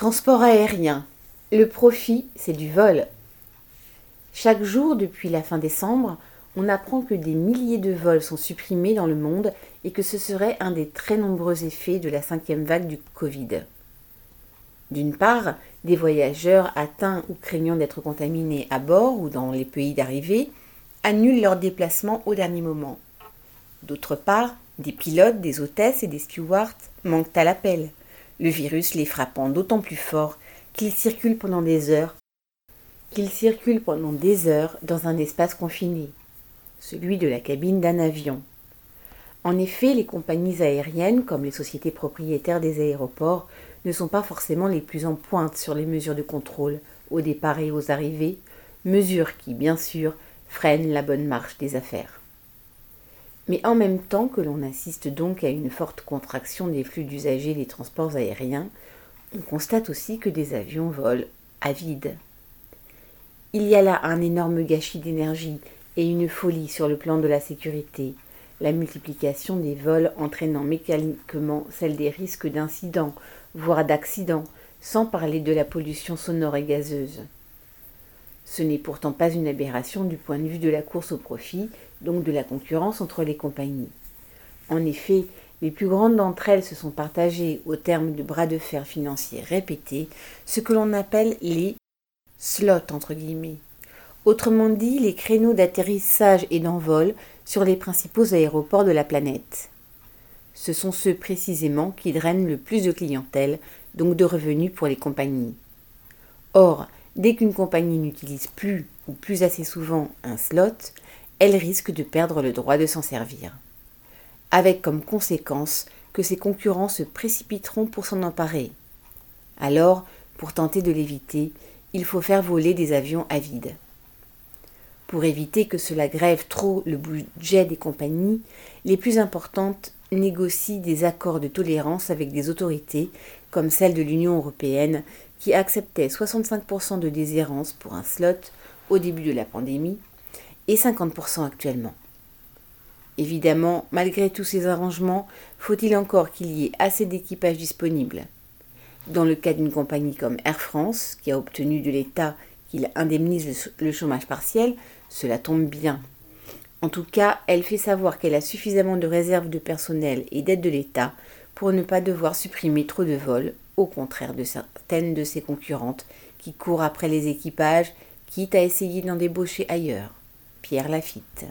Transport aérien. Le profit, c'est du vol. Chaque jour depuis la fin décembre, on apprend que des milliers de vols sont supprimés dans le monde et que ce serait un des très nombreux effets de la cinquième vague du Covid. D'une part, des voyageurs atteints ou craignant d'être contaminés à bord ou dans les pays d'arrivée annulent leurs déplacements au dernier moment. D'autre part, des pilotes, des hôtesses et des stewards manquent à l'appel, le virus les frappant d'autant plus fort qu'ils circulent pendant des heures, qu'ils circulent pendant des heures dans un espace confiné, celui de la cabine d'un avion. En effet, les compagnies aériennes, comme les sociétés propriétaires des aéroports, ne sont pas forcément les plus en pointe sur les mesures de contrôle au départ et aux arrivées, mesures qui, bien sûr, freinent la bonne marche des affaires. Mais en même temps que l'on assiste donc à une forte contraction des flux d'usagers des transports aériens, on constate aussi que des avions volent à vide. Il y a là un énorme gâchis d'énergie et une folie sur le plan de la sécurité, la multiplication des vols entraînant mécaniquement celle des risques d'incidents, voire d'accidents, sans parler de la pollution sonore et gazeuse. Ce n'est pourtant pas une aberration du point de vue de la course au profit, donc de la concurrence entre les compagnies. En effet, les plus grandes d'entre elles se sont partagées, au terme de bras de fer financiers répétés, ce que l'on appelle les slots entre guillemets. Autrement dit, les créneaux d'atterrissage et d'envol sur les principaux aéroports de la planète. Ce sont ceux précisément qui drainent le plus de clientèle, donc de revenus pour les compagnies. Or, dès qu'une compagnie n'utilise plus ou plus assez souvent un slot, elle risque de perdre le droit de s'en servir. Avec comme conséquence que ses concurrents se précipiteront pour s'en emparer. Alors, pour tenter de l'éviter, il faut faire voler des avions à vide. Pour éviter que cela grève trop le budget des compagnies, les plus importantes négocient des accords de tolérance avec des autorités, comme celle de l'Union européenne, qui acceptait 65% de déshérence pour un slot au début de la pandémie et 50% actuellement. Évidemment, malgré tous ces arrangements, faut-il encore qu'il y ait assez d'équipage disponible. Dans le cas d'une compagnie comme Air France, qui a obtenu de l'État qu'il indemnise le chômage partiel, cela tombe bien. En tout cas, elle fait savoir qu'elle a suffisamment de réserves de personnel et d'aide de l'État pour ne pas devoir supprimer trop de vols, au contraire de de ses concurrentes qui courent après les équipages, quitte à essayer d'en débaucher ailleurs. Pierre Lafitte.